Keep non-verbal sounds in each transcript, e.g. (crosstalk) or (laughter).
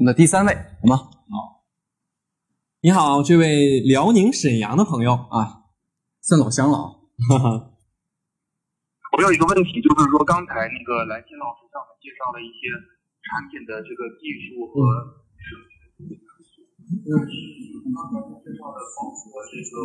我们的第三位，好吗？好你好，这位辽宁沈阳的朋友啊，算老乡了啊。(laughs) 我有一个问题，就是说刚才那个蓝心老师向我们介绍了一些产品的这个技术和设计的元素，但是刚才介绍的包括这个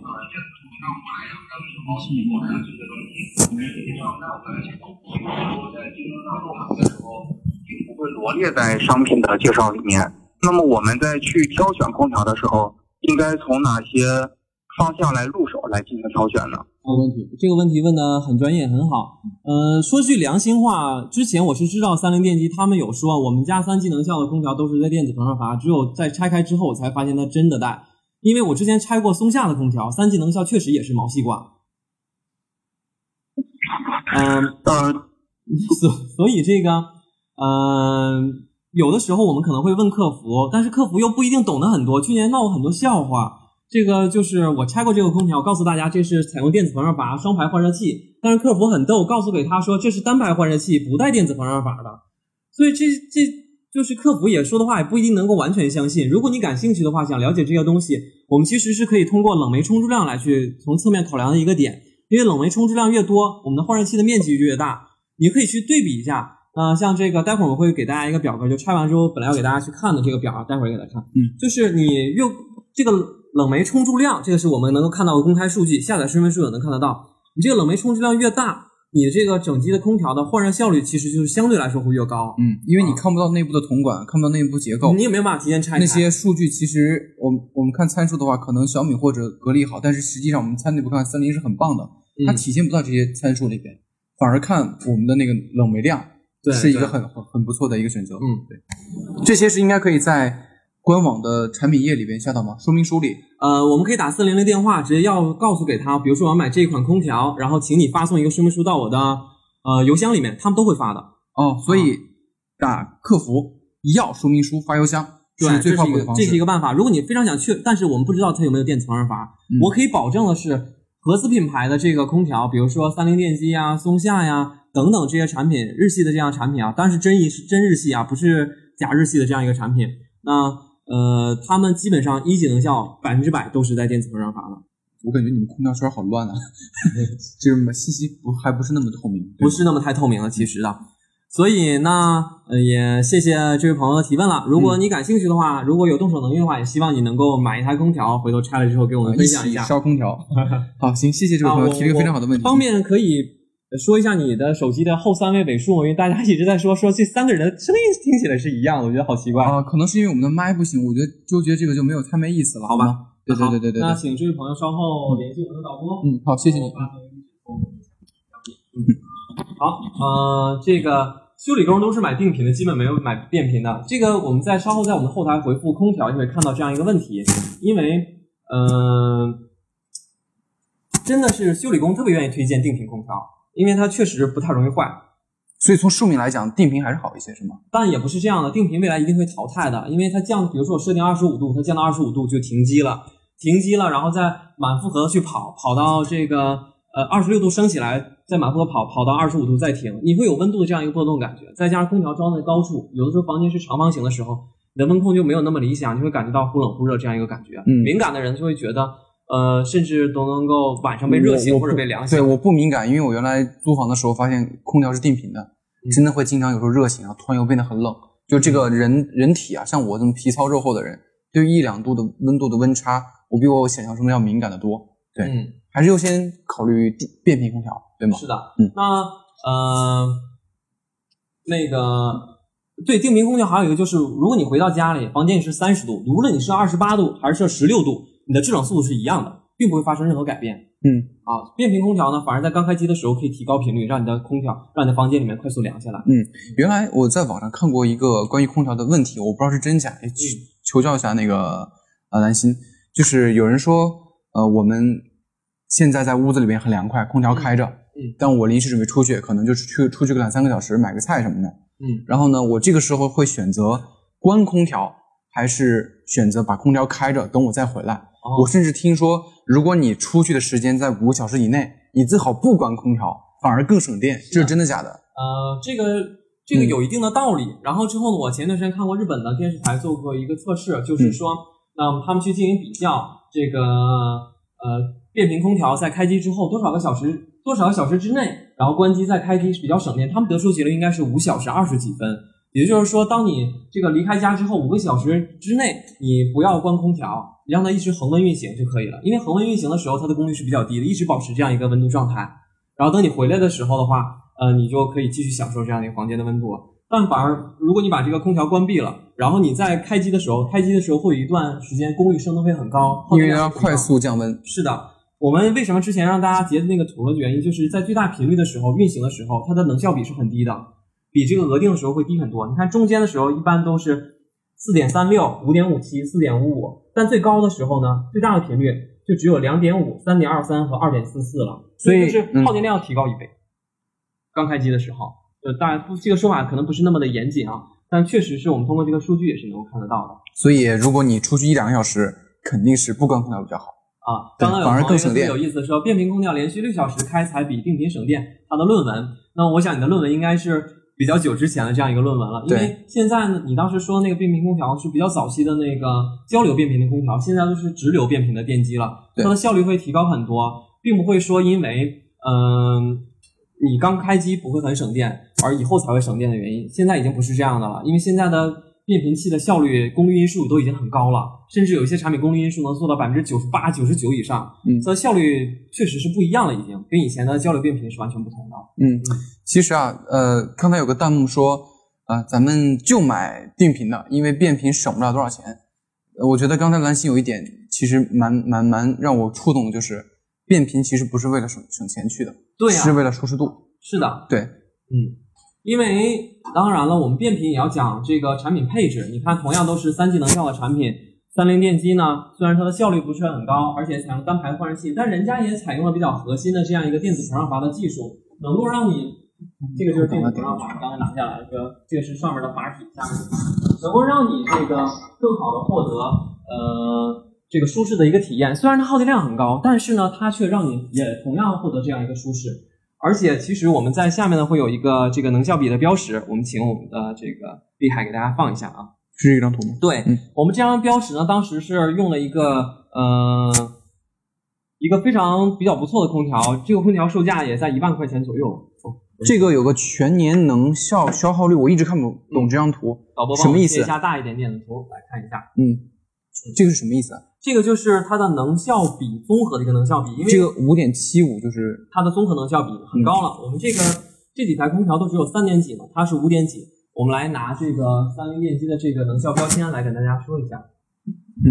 呃电子图像法呀、钢铁模型啊这些东西，实际上那我们比如说在京东上购买的时候，并不会罗列在商品的介绍里面。那么我们在去挑选空调的时候，应该从哪些方向来入手来进行挑选呢？没问题，这个问题问的很专业，很好。呃，说句良心话，之前我是知道三菱电机他们有说，我们家三技能效的空调都是在电子膨胀阀，只有在拆开之后我才发现它真的带。因为我之前拆过松下的空调，三技能效确实也是毛细管。嗯呃，(laughs) 所所以这个，嗯。有的时候我们可能会问客服，但是客服又不一定懂得很多。去年闹过很多笑话，这个就是我拆过这个空调，告诉大家这是采用电子膨胀阀双排换热器，但是客服很逗，告诉给他说这是单排换热器，不带电子膨胀阀的。所以这这就是客服也说的话也不一定能够完全相信。如果你感兴趣的话，想了解这些东西，我们其实是可以通过冷媒充注量来去从侧面考量的一个点，因为冷媒充注量越多，我们的换热器的面积就越大，你可以去对比一下。呃，像这个，待会儿我会给大家一个表格，就拆完之后，本来要给大家去看的这个表啊，待会儿给大家看。嗯，就是你用这个冷媒充注量，这个是我们能够看到的公开数据，下载说明书也能看得到。你这个冷媒充注量越大，你这个整机的空调的换热效率其实就是相对来说会越高。嗯，因为你看不到内部的铜管，看不到内部结构，你也没有办法提前拆。那些数据其实，我我们看参数的话，可能小米或者格力好，但是实际上我们参内部看，三菱是很棒的，它体现不到这些参数里边，反而看我们的那个冷媒量。是一个很很很不错的一个选择。嗯，对，这些是应该可以在官网的产品页里边下到吗？说明书里？呃，我们可以打四零零电话，直接要告诉给他，比如说我要买这一款空调，然后请你发送一个说明书到我的呃邮箱里面，他们都会发的。哦，所以打客服要说明书发邮箱是最靠谱的方式。这是一个办法。如果你非常想去，但是我们不知道它有没有电子膨胀阀，我可以保证的是，合资品牌的这个空调，比如说三菱电机呀、松下呀。等等这些产品，日系的这样产品啊，但是真是真日系啊，不是假日系的这样一个产品。那呃，他们基本上一级能效百分之百都是在电子膨胀阀的。我感觉你们空调圈好乱啊，(laughs) 就是信息不还不是那么透明，不是那么太透明了，其实的。所以那呃也谢谢这位朋友的提问了。如果你感兴趣的话，如果有动手能力的话，也希望你能够买一台空调，回头拆了之后给我们分享一下。烧空调。(laughs) 好，行，谢谢这位朋友提了一个非常好的问题。方便可以。说一下你的手机的后三位尾数，因为大家一直在说说这三个人的声音听起来是一样的，我觉得好奇怪啊。可能是因为我们的麦不行，我觉得纠结这个就没有太没意思了，好吧？对对对对对。那请这位朋友稍后联系我们的导播。嗯，好，谢谢你。嗯，好，呃，这个修理工都是买定频的，基本没有买变频的。这个我们在稍后在我们的后台回复空调，就会看到这样一个问题，因为嗯，真的是修理工特别愿意推荐定频空调。因为它确实不太容易坏，所以从寿命来讲，定频还是好一些，是吗？但也不是这样的，定频未来一定会淘汰的，因为它降，比如说我设定二十五度，它降到二十五度就停机了，停机了，然后再满负荷的去跑，跑到这个呃二十六度升起来，再满负荷跑，跑到二十五度再停，你会有温度的这样一个波动感觉，再加上空调装在高处，有的时候房间是长方形的时候，你的温控就没有那么理想，你会感觉到忽冷忽热这样一个感觉，嗯，敏感的人就会觉得。呃，甚至都能够晚上被热醒或者被凉醒。对，我不敏感，因为我原来租房的时候发现空调是定频的，真的会经常有时候热醒啊，突然又变得很冷。就这个人人体啊，像我这么皮糙肉厚的人，对于一两度的温度的温差，我比我想象中的要敏感的多。对，嗯，还是优先考虑变频空调，对吗？是的，嗯。那呃，那个对定频空调还有一个就是，如果你回到家里，房间里是三十度，无论你是二十八度还是设十六度。你的制冷速度是一样的，并不会发生任何改变。嗯，啊，变频空调呢，反而在刚开机的时候可以提高频率，让你的空调，让你的房间里面快速凉下来。嗯，原来我在网上看过一个关于空调的问题，我不知道是真假，求求教一下那个呃兰心，就是有人说，呃，我们现在在屋子里面很凉快，空调开着，嗯，但我临时准备出去，可能就是去出去个两三个小时买个菜什么的，嗯，然后呢，我这个时候会选择关空调，还是选择把空调开着，等我再回来？我甚至听说，如果你出去的时间在五个小时以内，你最好不关空调，反而更省电。这是真的假的？呃，这个这个有一定的道理。然后之后呢，我前段时间看过日本的电视台做过一个测试，就是说，那、他们去进行比较这个呃变频空调在开机之后多少个小时多少个小时之内，然后关机再开机是比较省电。他们得出结论应该是五小时二十几分。也就是说，当你这个离开家之后五个小时之内，你不要关空调，你让它一直恒温运行就可以了。因为恒温运行的时候，它的功率是比较低的，一直保持这样一个温度状态。然后等你回来的时候的话，呃，你就可以继续享受这样一个房间的温度了。但反而，如果你把这个空调关闭了，然后你在开机的时候，开机的时候会有一段时间功率升得会很高，因为要快速降温。是的，我们为什么之前让大家截的那个图的原因，就是在最大频率的时候运行的时候，它的能效比是很低的，比这个额定的时候会低很多。你看中间的时候一般都是四点三六、五点五七、四点五五，但最高的时候呢，最大的频率就只有两点五、三点二三和二点四四了，所以就是嗯耗电量要提高一倍。刚开机的时候，呃，当然不，这个说法可能不是那么的严谨啊，但确实是我们通过这个数据也是能够看得到的。所以如果你出去一两个小时，肯定是不关空调比较好。啊，刚刚有反而朋友特别更有意思，说变频空调连续六小时开才比定频省电，他的论文。那我想你的论文应该是比较久之前的这样一个论文了，因为现在呢，你当时说那个变频空调是比较早期的那个交流变频的空调，现在都是直流变频的电机了，它的效率会提高很多，并不会说因为嗯、你刚开机不会很省电，而以后才会省电的原因，现在已经不是这样的了，因为现在的变频器的效率、功率因数都已经很高了，甚至有一些产品功率因数能做到百分之九十八、九十九以上，嗯它的效率确实是不一样了，已经跟以前的交流变频是完全不同的。嗯，其实啊，呃，刚才有个弹幕说，啊、咱们就买定频的，因为变频省不了多少钱。呃我觉得刚才蓝心有一点其实蛮蛮蛮让我触动的，就是变频其实不是为了省省钱去的，对呀、是为了舒适度。是的，对，嗯，因为当然了，我们变频也要讲这个产品配置。你看，同样都是三级能效的产品，三菱电机呢，虽然它的效率不是很高，而且采用单排换热器，但人家也采用了比较核心的这样一个电子膨胀阀的技术，能够让你这个就是电子膨胀阀，刚才拿下来，这个这个是上面的阀体，下面的能够让你这个更好的获得呃这个舒适的一个体验。虽然它耗电量很高，但是呢，它却让你也同样获得这样一个舒适。而且其实我们在下面呢会有一个这个能效比的标识，我们请我们的这个厉害给大家放一下啊。是这张图吗？对、嗯我们这张标识呢，当时是用了一个呃一个非常比较不错的空调，这个空调售价也在一万块钱左右。哦这个有个全年能效消耗率，我一直看不懂这张图。导播什么意思切一下大一点点的图来看一下，嗯，这个是什么意思啊？这个就是它的能效比综合的一个能效比，因为这个五点七五就是它的综合能效比很高了。我们这个这几台空调都只有三点几嘛，它是五点几。我们来拿这个三菱电机的这个能效标签来跟大家说一下。嗯，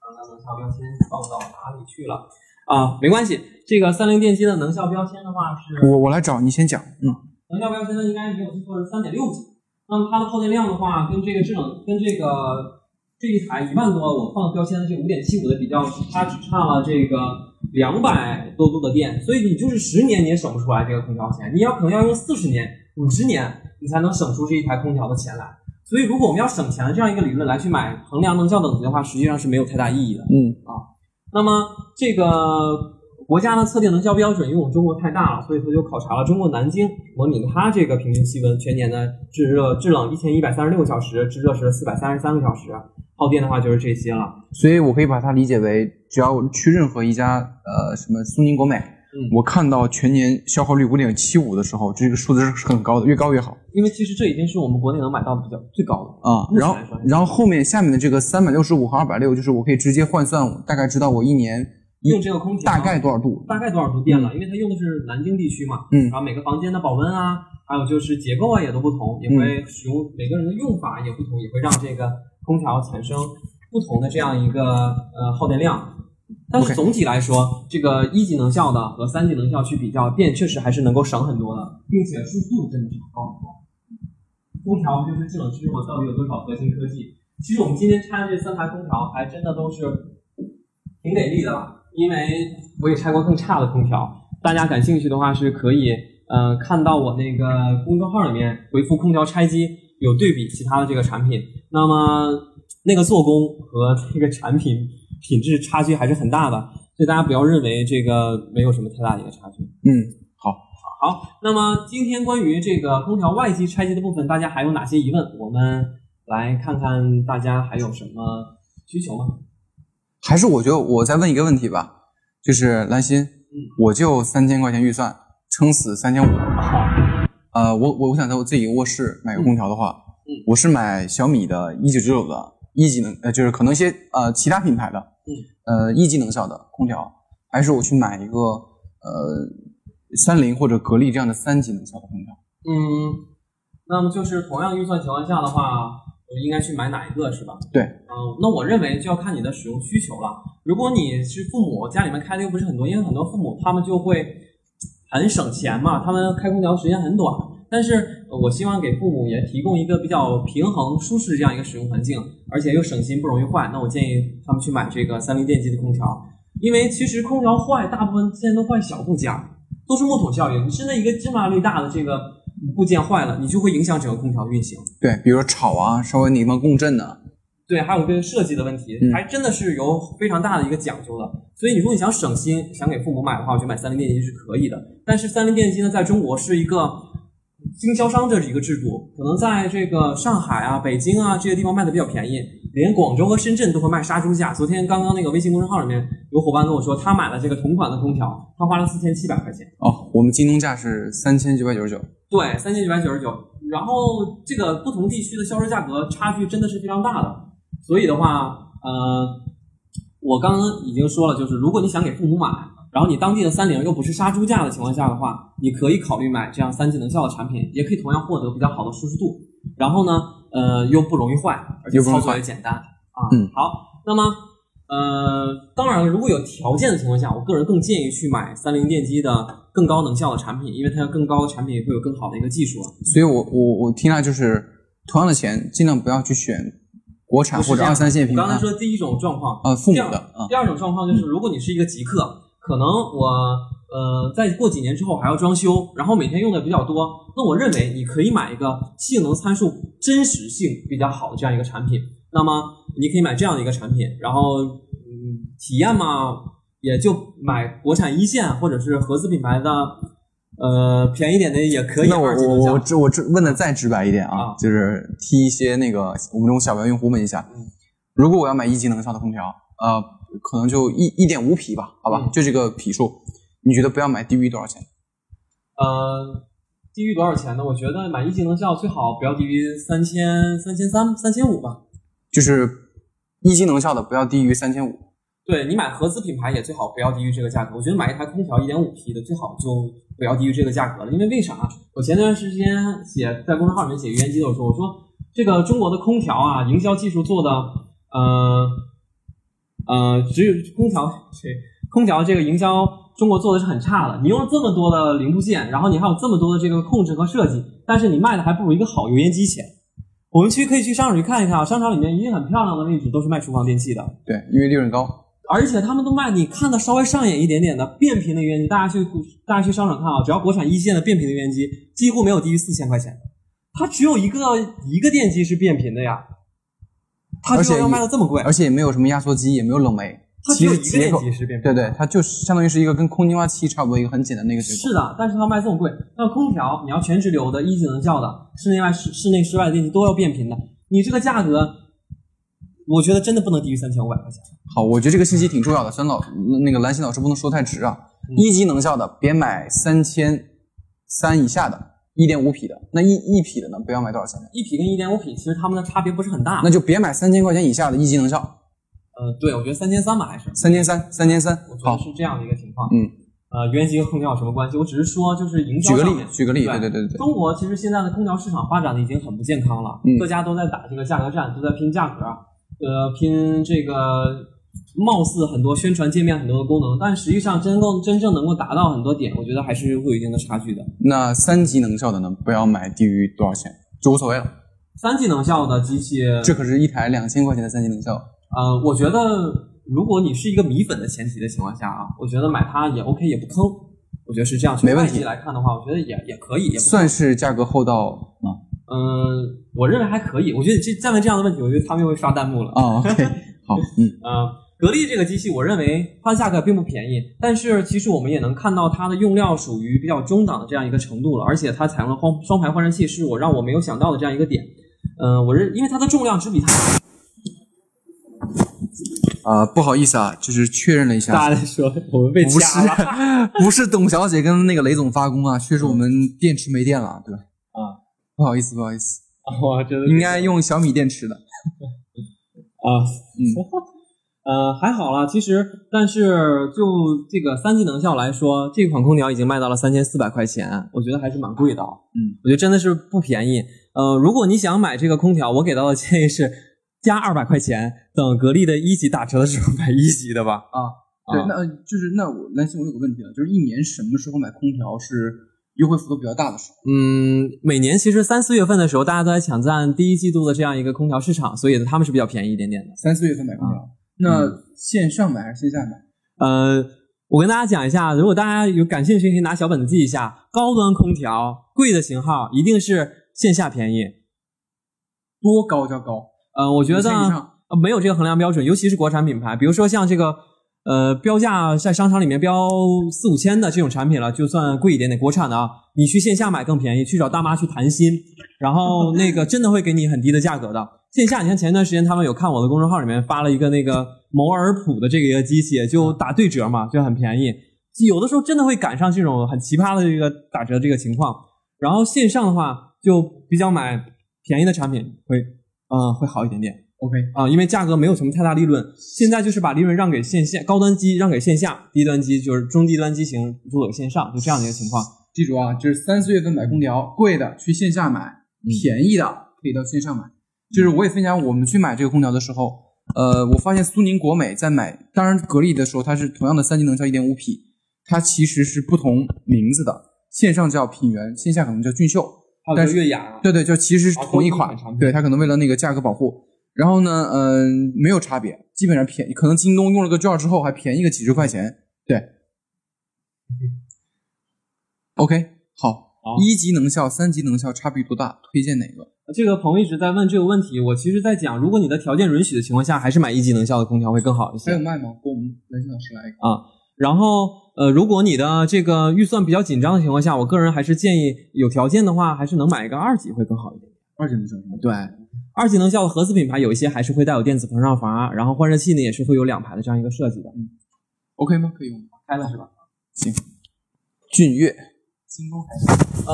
刚刚能效标签放到哪里去了？啊，没关系，这个三菱电机的能效标签的话是我我来找，你先讲。嗯，能效标签呢，应该没有记错是三点六几。那么它的耗电量的话，跟这个制冷跟这个这一台一万多我放标签的这五点七五的比较，它只差了这个两百多度的电，所以你就是十年你也省不出来这个空调钱，你要可能要用四十年、五十年，你才能省出这一台空调的钱来。所以如果我们要省钱的这样一个理论来去买衡量能效等级的话，实际上是没有太大意义的。嗯，那么这个国家呢测定能效标准，因为我们中国太大了，所以他就考察了中国南京，模拟它这个平均气温，全年呢制热制冷一千一百三十六个小时，制热是四百三十三个小时，耗电的话就是这些了。所以我可以把它理解为，只要我去任何一家呃什么苏宁国美，我看到全年消耗率五点七五的时候，这个数字是很高的，越高越好因为其实这已经是我们国内能买到的比较最高的。啊。然后然后后面下面的这个三百六十五和二百六，就是我可以直接换算，大概知道我一年用这个空调大概多少度。大概多少度电了？因为它用的是南京地区嘛，嗯然后每个房间的保温啊，还有就是结构啊也都不同，也会使用每个人的用法也不同，也会让这个空调产生不同的这样一个呃耗电量。但是总体来说，这个一级能效的和三级能效去比较，电确实还是能够省很多的，并且舒适度真的是高很多。空调不就是制冷师吗？到底有多少核心科技？其实我们今天拆的这三台空调，还真的都是挺给力的，因为我也拆过更差的空调。大家感兴趣的话，是可以呃看到我那个公众号里面回复“空调拆机”，有对比其他的这个产品。那么那个做工和这个产品品质差距还是很大的，所以大家不要认为这个没有什么太大的一个差距。嗯，好，好，那么今天关于这个空调外机拆机的部分，大家还有哪些疑问？我们来看看大家还有什么需求吗？还是我觉得我再问一个问题吧，就是兰心，我就三千块钱预算，撑死三千五。好，呃，我我我想在我自己卧室买个空调的话，嗯我是买小米的一九九九的一级能，呃，就是可能一些呃其他品牌的，嗯，呃一级能效的空调，还是我去买一个呃三菱或者格力这样的三级能效的空调？嗯，那么就是同样预算情况下的话，我应该去买哪一个是吧？对，嗯，那我认为就要看你的使用需求了。如果你是父母，家里面开的又不是很多，因为很多父母他们就会很省钱嘛，他们开空调时间很短。但是呃我希望给父母也提供一个比较平衡、舒适这样一个使用环境，而且又省心，不容易坏。那我建议他们去买这个三菱电机的空调，因为其实空调坏，大部分现在都坏小部件，都是木桶效应。你是那一个芝麻粒大的这个部件坏了，你就会影响整个空调的运行。对，比如说吵啊，稍微你们共振的，对，还有一个设计的问题，嗯还真的是有非常大的一个讲究的。所以，你如果你想省心，想给父母买的话，我觉得买三菱电机是可以的。但是，三菱电机呢，在中国是一个经销商这是一个制度，可能在这个上海啊、北京啊这些地方卖的比较便宜，连广州和深圳都会卖杀猪价。昨天刚刚那个微信公众号里面有伙伴跟我说，他买了这个同款的空调，他花了四千七百块钱。哦，我们京东价是三千九百九十九，对，三千九百九十九。然后这个不同地区的销售价格差距真的是非常大的，所以的话，呃，我刚刚已经说了，就是如果你想给父母买，然后你当地的三菱又不是杀猪价的情况下的话，你可以考虑买这样三级能效的产品，也可以同样获得比较好的舒适度，然后呢，呃，又不容易坏，而且操作也简单啊。嗯，好，那么。呃，当然了，如果有条件的情况下，我个人更建议去买三菱电机的更高能效的产品，因为它更高的产品会有更好的一个技术。所以我我我听来就是同样的钱，尽量不要去选国产或者二三线品牌。我刚才说第一种状况，啊，父母的啊，第二种状况就是，如果你是一个极客，可能我呃再过几年之后还要装修，然后每天用的比较多，那我认为你可以买一个性能参数真实性比较好的这样一个产品。那么你可以买这样的一个产品，然后嗯，体验嘛，也就买国产一线或者是合资品牌的，呃，便宜点的也可以。那我我我这我这问的再直白一点啊，啊就是替一些那个我们这种小白用户问一下，嗯如果我要买一级能效的空调，呃，可能就一一点五匹吧，好吧，嗯就这个匹数，你觉得不要买低于多少钱？呃，低于多少钱呢？我觉得买一级能效最好不要低于三千、三千三、三千五吧。就是一级能效的不要低于三千五。对你买合资品牌也最好不要低于这个价格。我觉得买一台空调一点五匹的最好就不要低于这个价格了，因为为啥？我前段时间写在公众号里面写预言机的时候，我说这个中国的空调啊，营销技术做的，呃呃，只有空调对空调这个营销中国做的是很差的。你用了这么多的零部件，然后你还有这么多的这个控制和设计，但是你卖的还不如一个好油烟机钱。我们去可以去商场去看一看啊，商场里面一定很漂亮的位置都是卖厨房电器的。对，因为利润高。而且他们都卖你看的稍微上眼一点点的变频的油烟机，大家去大家去商场看啊，只要国产一线的变频的油烟机，几乎没有低于四千块钱的，它只有一个一个电机是变频的呀，它而且就要卖的这么贵，而且也没有什么压缩机，也没有冷媒，其它只有一个。对对，它就是相当于是一个跟空净化器差不多一个很简单的一个接口。是的，但是它卖这么贵，那空调你要全直流的一级能效的，室内外室室内室外的电机都要变频的，你这个价格，我觉得真的不能低于三千五百块钱。好，我觉得这个信息挺重要的，孙老那个兰心老师不能说太直啊。嗯一级能效的别买三千三以下的，一点五匹的，那一一匹的呢，不要买多少钱的？一匹跟一点五匹其实它们的差别不是很大。那就别买三千块钱以下的一级能效，呃，对，我觉得三千三吧，还是三千三，三千三我。觉好得，是这样的一个情况。嗯，呃，油烟机和空调有什么关系？我只是说，就是营销举个例举个例，子对对对对，中国其实现在的空调市场发展的已经很不健康了，嗯各家都在打这个价格战，都在拼价格，呃，拼这个貌似很多宣传界面很多的功能，但实际上真够真正能够达到很多点，我觉得还是会有一定的差距的。那三级能效的呢，不要买低于多少钱，就无所谓了。三级能效的机器，这可是一台两千块钱的三级能效，呃，我觉得如果你是一个米粉的前提的情况下啊，我觉得买它也 OK，也不坑。我觉得是这样，从没问题来看的话，我觉得也也可以，也算是价格厚道吗？嗯，我认为还可以。我觉得这再问这样的问题，我觉得他们又会刷弹幕了。啊，OK，(laughs) 好，(laughs) 嗯，呃，格力这个机器，我认为它的价格并不便宜，但是其实我们也能看到它的用料属于比较中档的这样一个程度了，而且它采用了双双排换热器，是我让我没有想到的这样一个点。嗯、我认因为它的重量只比它啊、不好意思啊，就是确认了一下，大家在说我们被不。是不是董小姐跟那个雷总发功啊，确实我们电池没电了，对吧？啊，不好意思，不好意思，我觉得应该用小米电池的。(laughs) 啊，嗯，(laughs) 呃，还好啦，其实，但是就这个三级能效来说，这款空调已经卖到了三千四百块钱，我觉得还是蛮贵的啊。嗯，我觉得真的是不便宜。呃，如果你想买这个空调，我给到的建议是加二百块钱，等格力的一级打折的时候买一级的吧。啊，对，啊那呃就是那我兰心，我有个问题啊，就是一年什么时候买空调是优惠幅度比较大的时候？嗯，每年其实三四月份的时候，大家都在抢占第一季度的这样一个空调市场，所以他们是比较便宜一点点的。三四月份买空调，那线上买还是线下买？呃，我跟大家讲一下，如果大家有感兴趣，可以拿小本子记一下。高端空调贵的型号一定是线下便宜。多高叫高？呃，我觉得没有这个衡量标准，尤其是国产品牌，比如说像这个呃标价在商场里面标四五千的这种产品了，就算贵一点点，国产的啊，你去线下买更便宜，去找大妈去谈心，然后 (laughs) 那个真的会给你很低的价格的。线下，你看前一段时间他们有看我的公众号里面发了一个那个摩尔普的这个一个机器，就打对折嘛，就很便宜。有的时候真的会赶上这种很奇葩的这个打折这个情况。然后线上的话，就比较买便宜的产品会，嗯、会好一点点 OK，啊、因为价格没有什么太大利润。现在就是把利润让给线下，高端机让给线下，低端机就是中低端机型做给线上，就这样的一个情况。记住啊，就是三四月份买空调，贵的去线下买，嗯便宜的可以到线上买。就是我也分享，我们去买这个空调的时候，呃，我发现苏宁、国美在买，当然格力的时候，它是同样的三级能效一点五匹，它其实是不同名字的，线上叫品源，线下可能叫俊秀。但是月雅，对对，就其实是同一款对它可能为了那个价格保护，然后呢，嗯、没有差别，基本上便宜，可能京东用了个券之后还便宜个几十块钱，对。OK，好，好一级能效、三级能效差别多大？推荐哪个？这个朋友一直在问这个问题，我其实在讲，如果你的条件允许的情况下，还是买一级能效的空调会更好一些。还有卖吗？给我们兰心老师来一个。啊。然后，呃，如果你的这个预算比较紧张的情况下，我个人还是建议有条件的话，还是能买一个二级会更好一点。二级能效？对，二级能效的合资品牌有一些还是会带有电子膨胀阀，然后换热器呢也是会有两排的这样一个设计的。嗯，OK 吗？可以用吗？开了是吧？行俊越，京东还是呃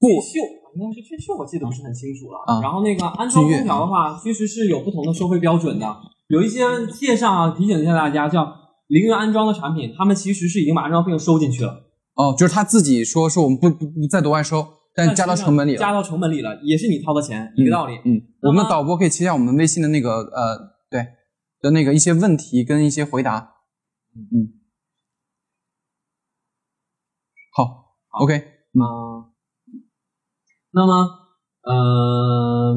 俊秀，应该是俊秀，我记得不是很清楚了。啊然后那个安装空调的话，其实是有不同的收费标准的，有一些介绍啊提醒一下大家，叫零元安装的产品，他们其实是已经把安装费用收进去了。哦，就是他自己说说我们不不不再额外收，但加到成本里了。加到成本里了，也是你掏的钱，一个道理。嗯，我们导播可以切下我们微信的那个呃，对的那个一些问题跟一些回答。嗯，好，OK，嗯，那么呃，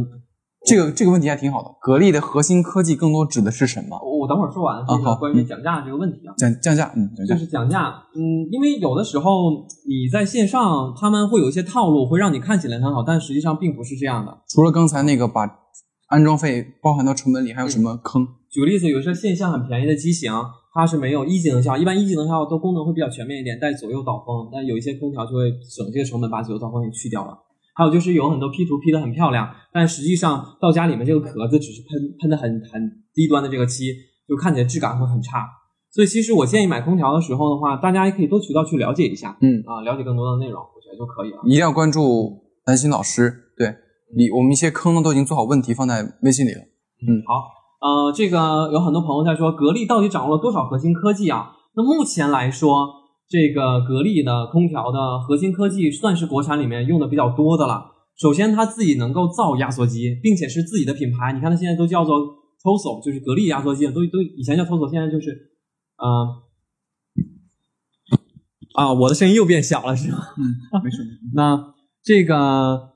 这个这个问题还挺好的。格力的核心科技更多指的是什么？我我等会儿说完这个关于讲价这个问题啊。降降价，嗯。就是讲价，嗯，因为有的时候你在线上，他们会有一些套路，会让你看起来很好，但实际上并不是这样的。除了刚才那个把安装费包含到成本里，还有什么坑？举个例子，有些线下很便宜的机型，它是没有一级能效，一般一级能效都功能会比较全面一点，带左右导风，但有一些空调就会省这个成本，把左右导风给去掉了。还有就是有很多 P 图 P 的很漂亮，但实际上到家里面这个壳子只是喷喷的很很低端的这个漆，就看起来质感会很差。所以其实我建议买空调的时候的话，大家也可以多渠道去了解一下，嗯啊，了解更多的内容，我觉得就可以了。一定要关注兰心老师。对你，我们一些坑呢都已经做好问题放在微信里了。嗯好，呃，这个有很多朋友在说，格力到底掌握了多少核心科技啊？那目前来说，这个格力的空调的核心科技算是国产里面用的比较多的了。首先，它自己能够造压缩机，并且是自己的品牌。你看，它现在都叫做 Toso，就是格力压缩机，都都以前叫 Toso，现在就是，呃，啊，我的声音又变小了，是吗？嗯，没事。(laughs) 那这个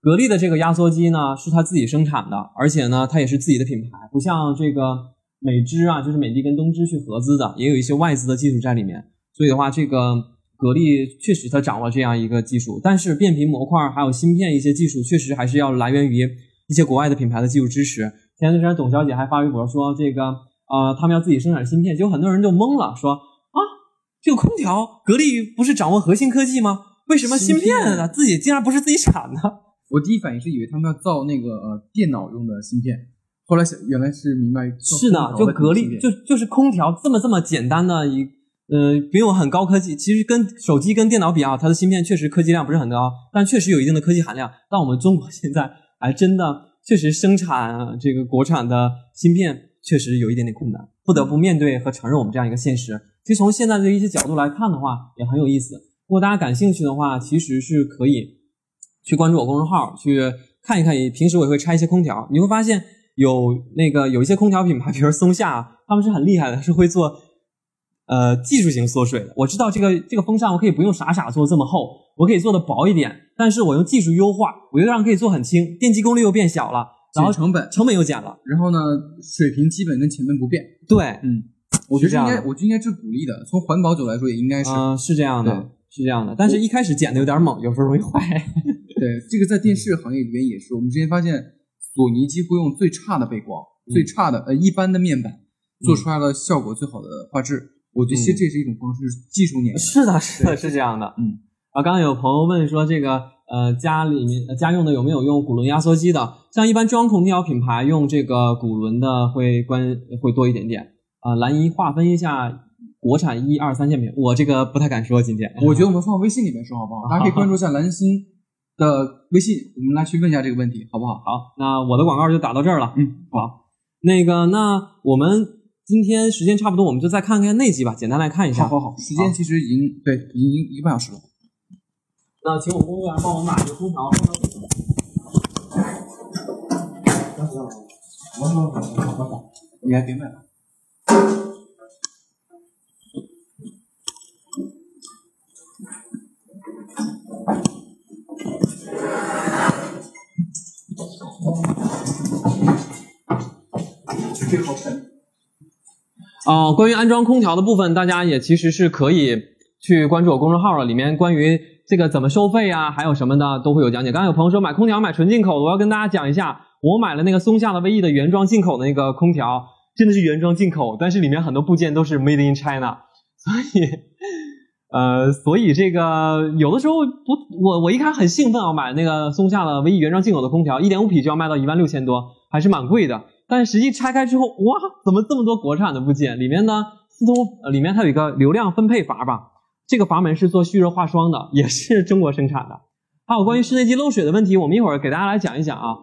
格力的这个压缩机呢，是它自己生产的，而且呢，它也是自己的品牌，不像这个美芝啊，就是美的跟东芝去合资的，也有一些外资的技术在里面。所以的话，这个格力确实它掌握这样一个技术，但是变频模块还有芯片一些技术，确实还是要来源于一些国外的品牌的技术支持。前段时间董小姐还发微博说，这个呃，他们要自己生产芯片，结果很多人就懵了，说啊，这个空调格力不是掌握核心科技吗？为什么芯片呢自己竟然不是自己产的？我第一反应是以为他们要造那个呃电脑用的芯片，后来想原来是明白是的，就格力就就是空调这么这么简单的一呃没有很高科技，其实跟手机跟电脑比啊，它的芯片确实科技量不是很高，但确实有一定的科技含量。但我们中国 (laughs) 现在还真的确实生产这个国产的芯片。确实有一点点困难，不得不面对和承认我们这样一个现实。其实从现在的一些角度来看的话，也很有意思。如果大家感兴趣的话，其实是可以去关注我公众号，去看一看。平时我也会拆一些空调，你会发现有那个有一些空调品牌，比如松下，他们是很厉害的，是会做呃技术型缩水的。我知道这个这个风扇我可以不用傻傻做这么厚，我可以做的薄一点，但是我用技术优化，我又让可以做很轻，电机功率又变小了。然后成本成本又减了，然后呢，水平基本跟前面不变。对，嗯，我觉得应该，我觉得应该是鼓励的。从环保角度来说，也应该是，嗯，是这样的，是这样的。但是一开始减的有点猛，有时候容易坏。(laughs) 对，这个在电视行业里面也是。我们之前发现，索尼几乎用最差的背光、最差的呃一般的面板，做出来了效果最好的画质。我觉得其实这是一种方式，技术碾压。是的，是的，是这样的。嗯，啊，刚刚有朋友问说这个。呃，家里面家用的有没有用鼓轮压缩机的？像一般中央空调品牌用这个鼓轮的会关会多一点点。啊，蓝一划分一下国产一二三线品，我这个不太敢说。今天我觉得我们放微信里面说好不好？大家可以关注一下蓝星的微信，我们来去问一下这个问题，好不好？好，那我的广告就打到这儿了。嗯，好。那个，那我们今天时间差不多，我们就再看看那集吧，简单来看一下。好好好，时间其实已经对，已经一个半小时了。那请我工作人员帮我把一个空调。你还别卖了。这好沉。啊，关于安装空调的部分，大家也其实是可以去关注我公众号了，里面关于。这个怎么收费啊？还有什么的都会有讲解。刚刚有朋友说买空调买纯进口的，我要跟大家讲一下，我买了那个松下的威毅的原装进口的那个空调，真的是原装进口，但是里面很多部件都是 made in China，所以，呃，所以这个有的时候不，我我一开始很兴奋啊，买那个松下的威毅原装进口的空调，一点五匹就要卖到一万六千多，还是蛮贵的。但是实际拆开之后，哇，怎么这么多国产的部件？里面呢，四通，里面它有一个流量分配阀吧。这个阀门是做蓄热化霜的，也是 (laughs) 中国生产的。还有关于室内机漏水的问题，我们一会儿给大家来讲一讲啊。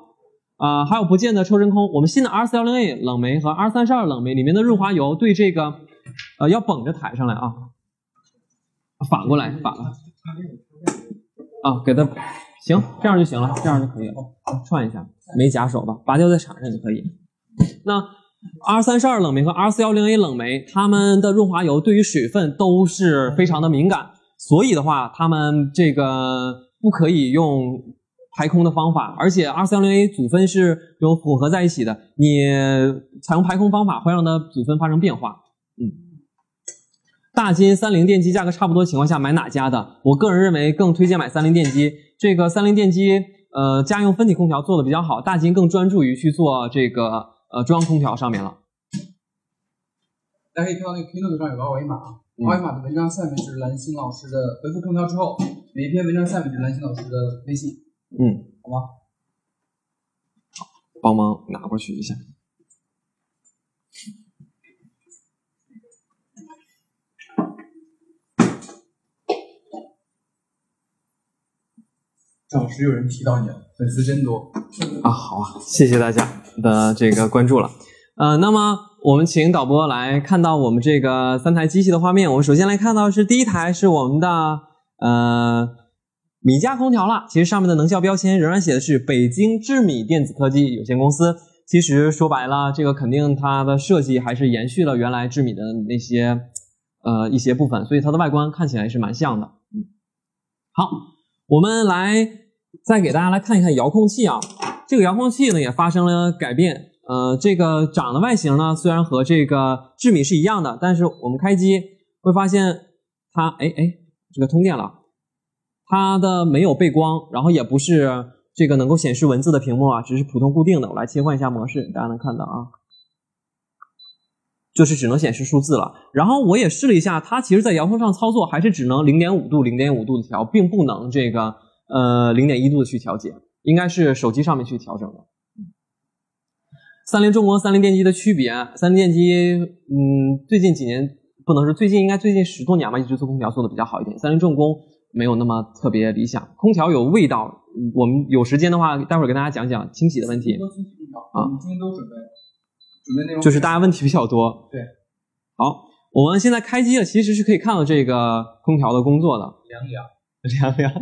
啊，还有不见的抽真空，我们新的 R 四幺零 A 冷媒和 R 三十二冷媒里面的润滑油对这个，呃，要绷着抬上来啊。反过来，反了。啊，给它行，这样就行了，这样就可以了。串一下，没夹手吧？拔掉再插上就可以。那。R 三十二冷媒和 R 四幺零 A 冷媒，它们的润滑油对于水分都是非常的敏感，所以的话，它们这个不可以用排空的方法，而且 R 四幺零 A 组分是有混合在一起的，你采用排空方法会让它组分发生变化。嗯，大金三菱电机价格差不多情况下买哪家的？我个人认为更推荐买三菱电机，这个三菱电机呃家用分体空调做的比较好，大金更专注于去做这个。呃，中央空调上面了，大家可以看到那个 Keynote 上有个二维码，二维码的文章下面是蓝星老师的回复空调之后，每一篇文章下面是蓝星老师的微信，嗯，好吗？好，帮忙拿过去一下。正好是有人提到你了，粉丝真多啊！好啊，谢谢大家的这个关注了。呃，那么我们请导播来看到我们这个三台机器的画面。我们首先来看到是第一台是我们的呃米家空调了。其实上面的能效标签仍然写的是北京智米电子科技有限公司。其实说白了，这个肯定它的设计还是延续了原来智米的那些呃一些部分，所以它的外观看起来是蛮像的。嗯，好。我们来再给大家来看一看遥控器啊，这个遥控器呢也发生了改变，呃，这个长的外形呢虽然和这个智米是一样的，但是我们开机会发现它，哎哎，这个通电了，它的没有背光，然后也不是这个能够显示文字的屏幕啊，只是普通固定的。我来切换一下模式，大家能看到啊，就是只能显示数字了。然后我也试了一下，它其实在遥控上操作还是只能零点五度、零点五度的调，并不能这个呃零点一度的去调节，应该是手机上面去调整的。三菱重工、三菱电机的区别，三菱电机嗯最近几年不能说最近，应该最近十多年吧，一直做空调做的比较好一点。三菱重工没有那么特别理想，空调有味道。嗯我们有时间的话，待会儿给大家讲讲清洗的问题。啊我们今天都准备准备内容，就是大家问题比较多。对，好，我们现在开机了，其实是可以看到这个空调的工作的。凉凉。(laughs) 凉凉。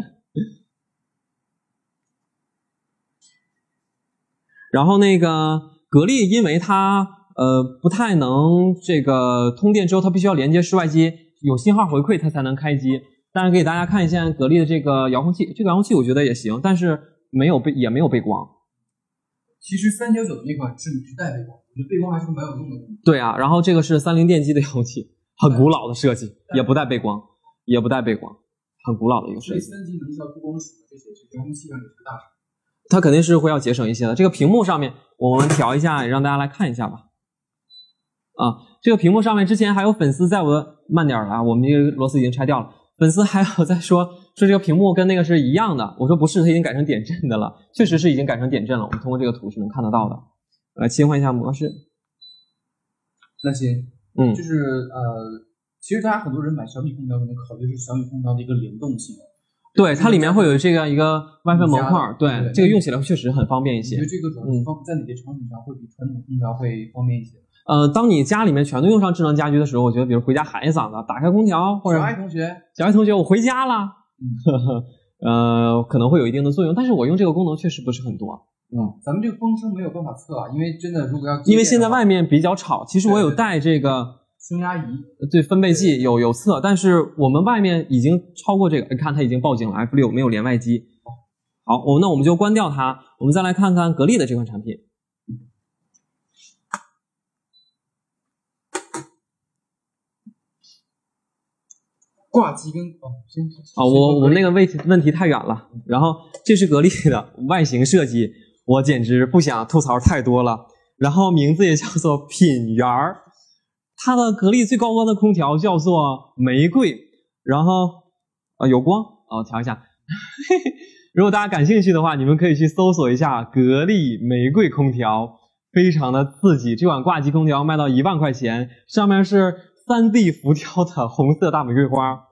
然后那个格力，因为它呃不太能这个通电之后，它必须要连接室外机，有信号回馈它才能开机。但是给大家看一下格力的这个遥控器，这个遥控器我觉得也行，但是没有背也没有背光。其实三九九的那款是是带背光，我觉得背光还是蛮有用的。对啊，然后这个是三菱电机的遥控器，很古老的设计，也不带背光，也不带背光，很古老的一个设计。所以三级能效、不光属这些，是遥控器上也是个大厂。它肯定是会要节省一些的。这个屏幕上面我们调一下，也让大家来看一下吧。啊，这个屏幕上面之前还有粉丝在我的慢点儿了啊，我们这个螺丝已经拆掉了。粉丝还有在说说这个屏幕跟那个是一样的，我说不是，它已经改成点阵的了，确实是已经改成点阵了。我们通过这个图是能看得到的。来切换一下模式，那行，嗯就是呃，其实大家很多人买小米空调可能考虑是小米空调的一个联动性，对，它里面会有这样一个 WiFi 模块，对这个用起来确实很方便一些我觉得。这个主要是方在哪些场景上会比传统空调会方便一些？呃，当你家里面全都用上智能家居的时候，我觉得比如回家喊一嗓子，打开空调或者小爱同学，小爱同学，我回家了，(laughs) 呃，可能会有一定的作用，但是我用这个功能确实不是很多，嗯，咱们这个风声没有办法测啊，因为真的如果要因为现在外面比较吵。其实我有带这个声压仪，对分贝计有有测，但是我们外面已经超过这个，你看它已经报警了，F 六没有连外机。好，我那我们就关掉它，我们再来看看格力的这款产品。挂机跟哦，先啊，我我那个问题问题太远了。然后这是格力的外形设计，我简直不想吐槽太多了。然后名字也叫做品源儿，它的格力最高端的空调叫做玫瑰。然后啊有光啊，我调一下。如果大家感兴趣的话，你们可以去搜索一下格力玫瑰空调，非常的刺激。这款挂机空调卖到一万块钱，上面是三 D 浮雕的红色大玫瑰花。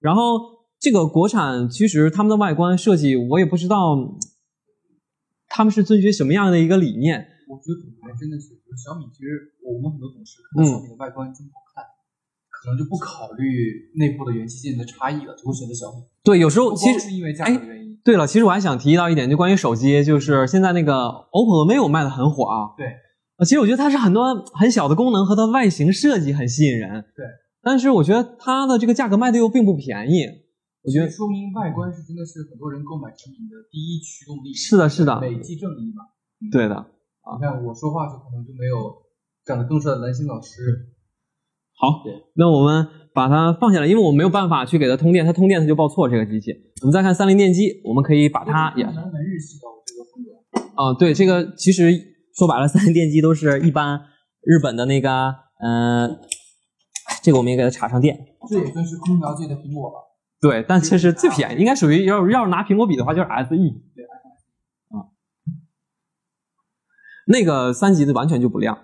然后这个国产其实他们的外观设计，我也不知道嗯他们是遵循什么样的一个理念。我觉得品牌真的是，就是小米，其实我们很多同事看到小米的外观这么好看，可能就不考虑内部的元器件的差异了，就会选择小米。对，有时候其实是因为价格的原因，对了，其实我还想提到一点，就关于手机，就是现在那个 OPPO 的 vivo 卖的很火啊。对，呃，其实我觉得它是很多很小的功能和它外形设计很吸引人。对，但是我觉得它的这个价格卖的又并不便宜。我觉得说明外观是真的是很多人购买产品的第一驱动力。是的，是的，累计正义嘛。对的。你看我说话就可能就没有长得更帅的蓝星老师。好，那我们把它放下来，因为我没有办法去给它通电，它通电它就报错这个机器。我们再看三菱电机，我们可以把它也南门日系的这个风格。啊，对，这个其实说白了，三菱电机都是一般日本的那个，嗯、这个我们也给它插上电。这也算是空调界的苹果吧。对，但其实最便宜，应该属于要要是拿苹果比的话，就是 SE 对啊，那个三级的完全就不亮，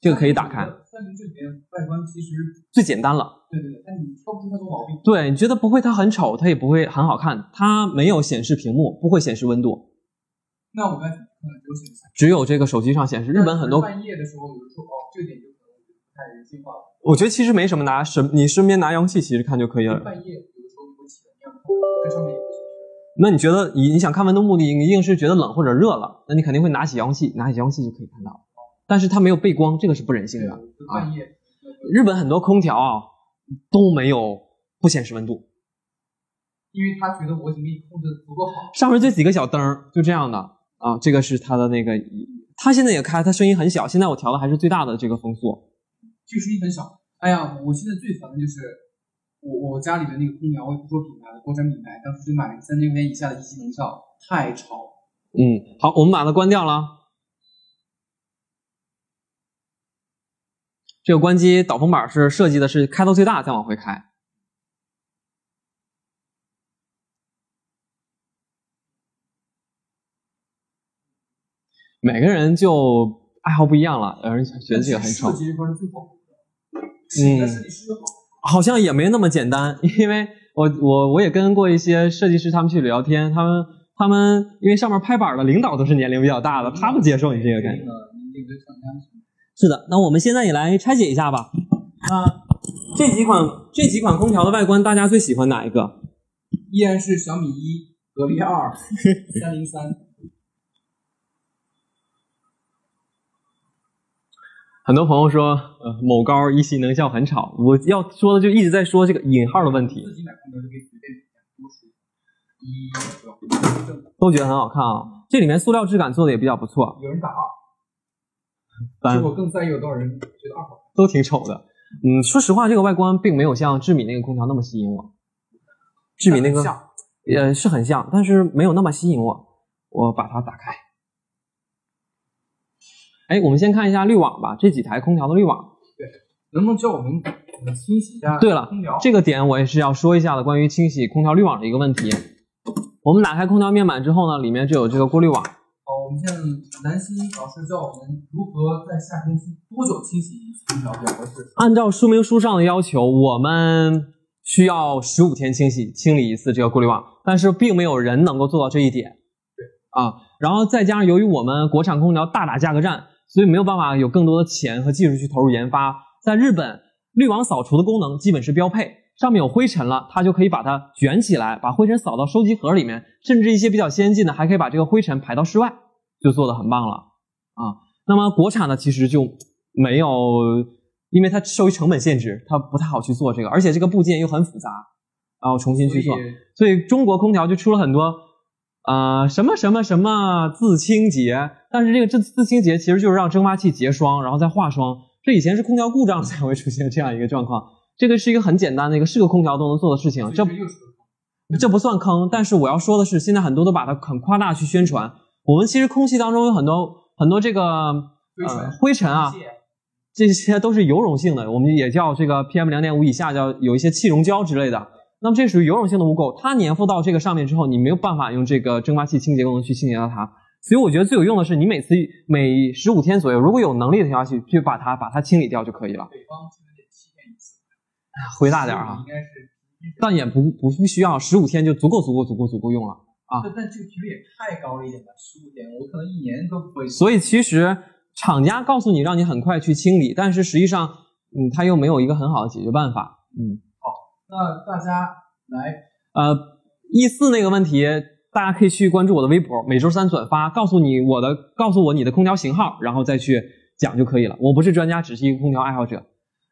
这个可以打开，三菱这边外观其实，最简单了。对对对，但你挑不出太多毛病。对，你觉得不会它很丑，它也不会很好看，它没有显示屏幕，不会显示温度，那我刚才看了只有显示。只有这个手机上显示。日本很多，半夜的时候，有人说哦，这个点就可能不太人性化了。我觉得其实没什么拿身，你身边拿遥控器其实看就可以了。半夜有的时候起来那样看，跟上面也不显示。那你觉得你你想看温度目的，你一定是觉得冷或者热了，那你肯定会拿起遥控器，拿起遥控器就可以看到。但是它没有背光，这个是不人性的。就半夜。日本很多空调啊都没有不显示温度，因为他觉得我已经给你控制的足够好。上面这几个小灯儿就这样的啊，这个是它的那个，它现在也开，它声音很小，现在我调的还是最大的这个风速。这个声音很小。哎呀，我现在最烦的就是我我家里的那个空调，我也不说品牌了，国产品牌，当时就买了个三千块钱以下的一级能效，太吵。嗯，好，我们把它关掉了。这个关机导风板是设计的是开到最大再往回开。每个人就爱好不一样了，有人觉得这个很丑设，计这块是最好的。嗯设计师好。好像也没那么简单，因为我我我也跟过一些设计师他们去聊天，他们他们因为上面拍板的领导都是年龄比较大的，他不接受你这个概念。是的，那我们现在也来拆解一下吧。那这几款这几款空调的外观，大家最喜欢哪一个？依然是小米一、格力二、三零三。很多朋友说，呃，某高一吸能效很吵。我要说的就一直在说这个引号的问题？都觉得很好看啊。这里面塑料质感做的也比较不错，有人打二，但结果更在意有多少人觉得二好看。都挺丑的。嗯，说实话，这个外观并没有像智米那个空调那么吸引我。智米那个呃是很像，但是没有那么吸引我。我把它打开。哎，我们先看一下滤网吧，这几台空调的滤网。对能不能教我们怎么清洗一下对了空调？这个点我也是要说一下的，关于清洗空调滤网的一个问题。我们打开空调面板之后呢，里面就有这个过滤网。好，我们现在南希老师教我们如何在夏天期多久清洗一次空调比较合适。按照说明书上的要求，我们需要十五天清洗清理一次这个过滤网，但是并没有人能够做到这一点。对啊，然后再加上由于我们国产空调大打价格战，所以没有办法有更多的钱和技术去投入研发。在日本，滤网扫除的功能基本是标配，上面有灰尘了，它就可以把它卷起来，把灰尘扫到收集盒里面，甚至一些比较先进的还可以把这个灰尘排到室外，就做的很棒了啊。那么国产的其实就没有，因为它受于成本限制，它不太好去做这个，而且这个部件又很复杂，然后重新去做所。以所以中国空调就出了很多，呃，什么什么什么自清洁，但是这个自自清洁其实就是让蒸发器结霜，然后再化霜。这以前是空调故障才会出现这样一个状况，这个是一个很简单的一个是个空调都能做的事情，这这不算坑。但是我要说的是，现在很多都把它很夸大去宣传。我们其实空气当中有很多很多这个灰尘呃灰尘啊，这些都是油溶性的，我们也叫这个 PM 两点五以下叫有一些气溶胶之类的。那么这属于油溶性的污垢，它粘附到这个上面之后，你没有办法用这个蒸发器清洁功能去清洁到它。所以我觉得最有用的是你每次每十五天左右，如果有能力的情况下去去把它把它清理掉就可以了。北方清洁七天一次，回大点儿啊应，该是。但也不不不需要十五天就足够足够足够足够用了。但但这个频率也太高了一点吧，十五天，我可能一年都不会。所以其实厂家告诉你让你很快去清理，但是实际上，嗯，他又没有一个很好的解决办法。嗯，好那大家来呃，，E 四那个问题，大家可以去关注我的微博，每周三转发，告诉你我的，告诉我你的空调型号，然后再去讲就可以了。我不是专家，只是一个空调爱好者。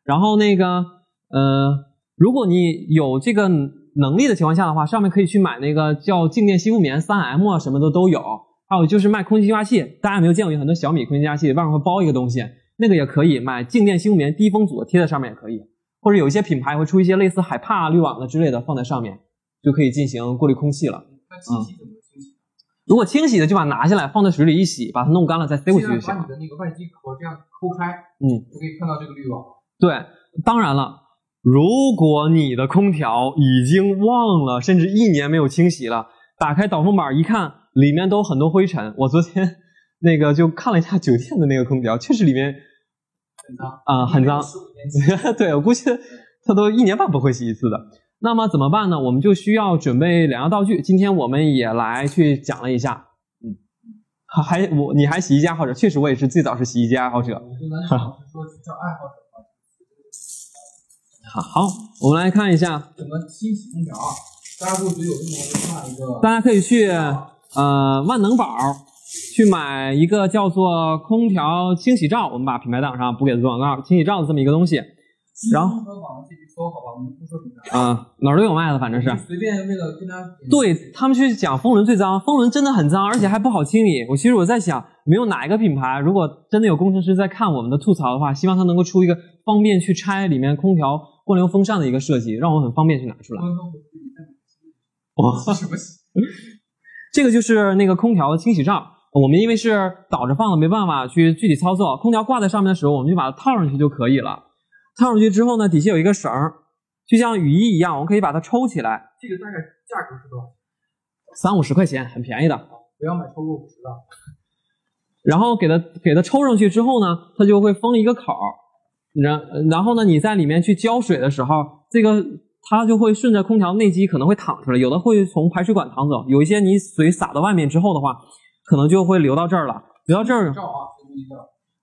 然后那个，呃，如果你有这个能力的情况下的话，上面可以去买那个叫静电吸附棉三 M 啊，什么的都有。还有就是卖空气净化器，大家有没有见过有很多小米空气净化器外面会包一个东西，那个也可以买静电吸附棉低风阻的贴在上面也可以，或者有一些品牌会出一些类似海帕、滤网的之类的放在上面，就可以进行过滤空气了。那清洗怎么清洗？如果清洗的就把它拿下来放在水里一洗，把它弄干了再塞回去就行了把。你的那个外机壳这样抠开，嗯，就可以看到这个滤网。对，当然了，如果你的空调已经忘了，甚至一年没有清洗了，打开导风板一看，里面都很多灰尘。我昨天那个就看了一下酒店的那个空调，确实里面很脏啊、很脏。(laughs) 对，我估计它都一年半不会洗一次的。那么怎么办呢？我们就需要准备两样道具。今天我们也来去讲了一下，嗯，还我你还洗衣机爱好者，确实我也是最早是洗衣机爱好者。说叫爱好者啊，好，好，我们来看一下，怎么清洗空调啊？大家如果觉得有用的话，就看一个大家可以去呃万能宝去买一个叫做空调清洗罩，我们把品牌档上不给做广告，清洗罩的这么一个东西，然后集中和网上自己搜好吧，我们不说品牌，啊、哪儿都有卖的，反正是。随便为了跟他对他们去讲风轮最脏，风轮真的很脏，而且还不好清理。我其实我在想，没有哪一个品牌，如果真的有工程师在看我们的吐槽的话，希望他能够出一个方便去拆里面空调灌流风扇的一个设计，让我很方便去拿出来。哇，什么？这个就是那个空调的清洗罩，我们因为是倒着放的，没办法去具体操作。空调挂在上面的时候，我们就把它套上去就可以了。套上去之后呢，底下有一个绳儿，就像雨衣一样，我们可以把它抽起来。这个大概价格是多少？三五十块钱，很便宜的。不要买超过五十的。然后给它给它抽上去之后呢，它就会封一个口儿。然然后呢，你在里面去浇水的时候，这个它就会顺着空调内机可能会淌出来，有的会从排水管淌走，有一些你水洒到外面之后的话，可能就会流到这儿了。流到这儿。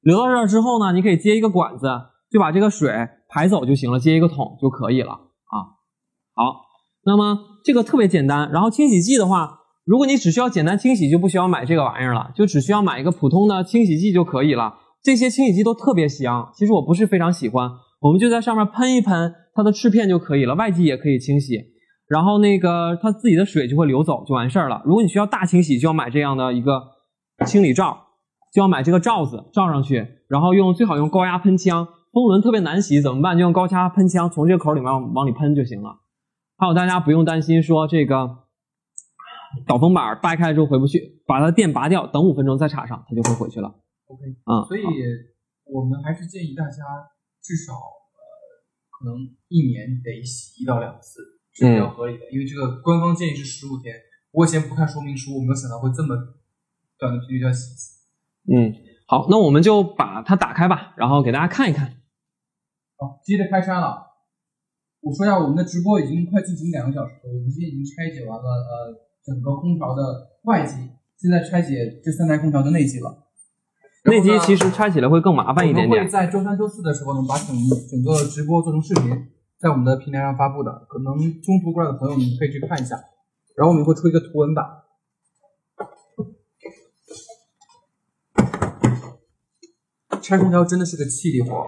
流到这儿之后呢，你可以接一个管子，就把这个水排走就行了，接一个桶就可以了啊。好，那么这个特别简单。然后清洗剂的话，如果你只需要简单清洗，就不需要买这个玩意儿了，就只需要买一个普通的清洗剂就可以了。这些清洗剂都特别香，其实我不是非常喜欢。我们就在上面喷一喷它的翅片就可以了，外机也可以清洗。然后那个它自己的水就会流走，就完事儿了。如果你需要大清洗，就要买这样的一个清理罩，就要买这个罩子罩上去，然后用最好用高压喷枪。风轮特别难洗怎么办？就用高压喷枪从这个口里面往里喷就行了。还有大家不用担心说这个导风板掰开之后回不去，把它电拔掉，等五分钟再插上，它就会回去了。OK，嗯，所以我们还是建议大家至少呃，可能一年得洗一到两次是比较合理的，因为这个官方建议是十五天。我以前不看说明书，我没有想到会这么短的频率就要洗一次。嗯，好，那我们就把它打开吧，然后给大家看一看。好，接着开拆了。我说一下，我们的直播已经快进行两个小时了，我们今天已经拆解完了呃整个空调的外机，现在拆解这三台空调的内机了。内机其实拆起来会更麻烦一点点我们会。在周三、周四的时候呢，把整整个直播做成视频，在我们的平台上发布的。可能中途过来的朋友，你们可以去看一下。然后我们会出一个图文版。拆空调真的是个气力活。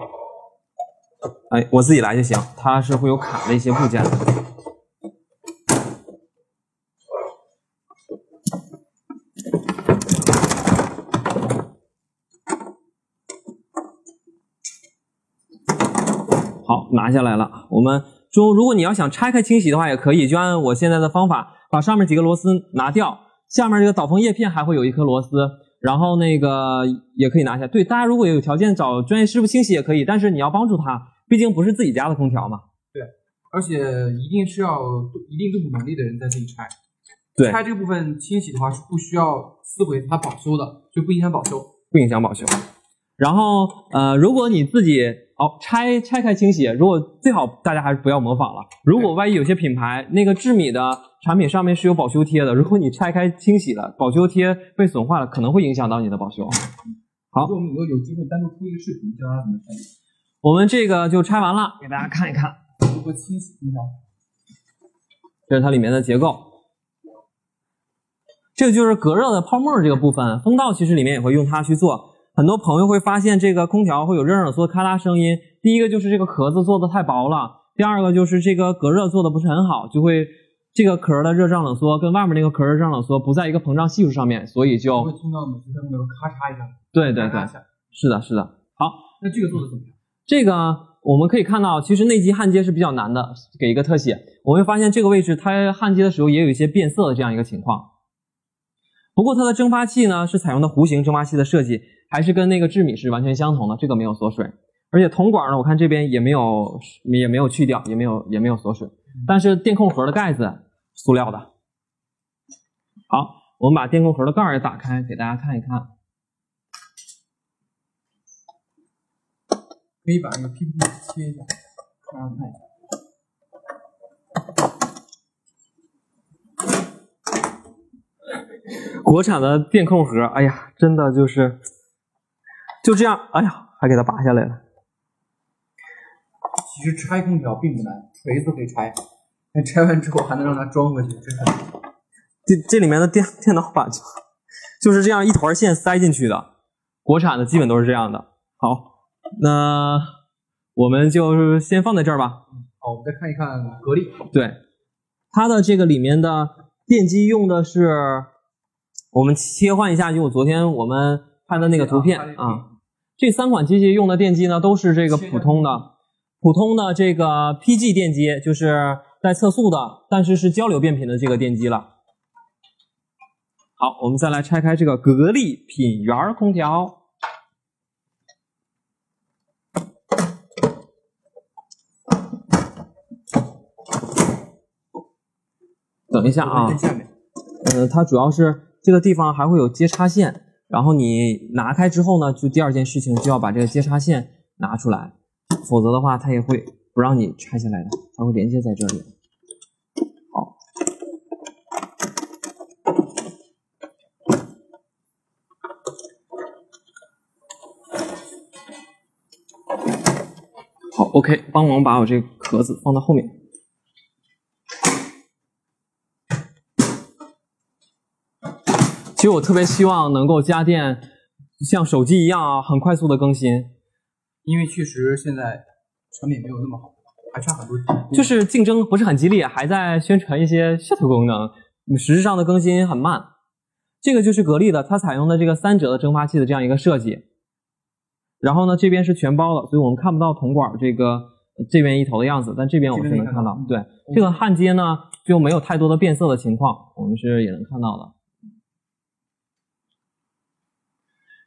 哎，我自己来就行，它是会有卡的一些部件的。好，拿下来了。我们中，如果你要想拆开清洗的话，也可以，就按我现在的方法，把上面几个螺丝拿掉，下面这个导风叶片还会有一颗螺丝，然后那个也可以拿下。对，大家如果有条件找专业师傅清洗也可以，但是你要帮助他，毕竟不是自己家的空调嘛。对而且一定是要一定动手能力的人在这里拆。对拆这部分清洗的话是不需要撕毁它保修的，就不影响保修。不影响保修。然后呃，如果你自己哦拆拆开清洗，如果最好大家还是不要模仿了。如果万一有些品牌那个智米的产品上面是有保修贴的，如果你拆开清洗了，保修贴被损坏了，可能会影响到你的保修。好我们以后有机会单独出一个视频，教大家怎么拆，我们这个就拆完了，给大家看一看，如何清洗空调。这是它里面的结构。这个就是隔热的泡沫这个部分，风道其实里面也会用它去做。很多朋友会发现这个空调会有热冷缩咔啦声音。第一个就是这个壳子做的太薄了，第二个就是这个隔热做的不是很好，就会这个壳的热胀冷缩跟外面那个壳热胀冷缩不在一个膨胀系数上面，所以就会听到每次在那个咔嚓一下，对对对是的，是的。好，那这个做的怎么样？这个我们可以看到，其实内机焊接是比较难的。给一个特写，我会发现这个位置它焊接的时候也有一些变色的这样一个情况。不过它的蒸发器呢是采用的弧形蒸发器的设计，还是跟那个智米是完全相同的，这个没有锁水。而且铜管呢，我看这边也没有也没有去掉，也没有也没有锁水。但是电控盒的盖子塑料的。好，我们把电控盒的盖儿也打开，给大家看一看。可以把那个 PPT 切一下，让大家看一下。(laughs) 国产的电控盒，哎呀，真的就是就这样，哎呀，还给它拔下来了。其实拆空调并不难，锤子可以拆。那拆完之后还能让它装回去，真的。这这里面的电电脑板就就是这样一团线塞进去的，国产的基本都是这样的。好，那我们就先放在这儿吧。好，我们再看一看格力。对，它的这个里面的电机用的是，我们切换一下，就我昨天我们拍的那个图片啊。这三款机器用的电机呢，都是这个普通的、普通的这个 PG 电机，就是带测速的，但是是交流变频的这个电机了。好，我们再来拆开这个格力品源空调。等一下啊，呃，它主要是这个地方还会有接插线，然后你拿开之后呢，就第二件事情就要把这个接插线拿出来，否则的话它也会不让你拆下来的，它会连接在这里。好，好，OK，帮忙把我这个壳子放到后面。其实我特别希望能够家电像手机一样啊，很快速的更新，因为确实现在产品没有那么好，还差很多。就是竞争不是很激烈，还在宣传一些噱头功能，实质上的更新很慢。这个就是格力的，它采用的这个三折的蒸发器的这样一个设计。然后呢，这边是全包的，所以我们看不到铜管这个这边一头的样子，但这边我们是能看到。对，这个焊接呢就没有太多的变色的情况，我们是也能看到的。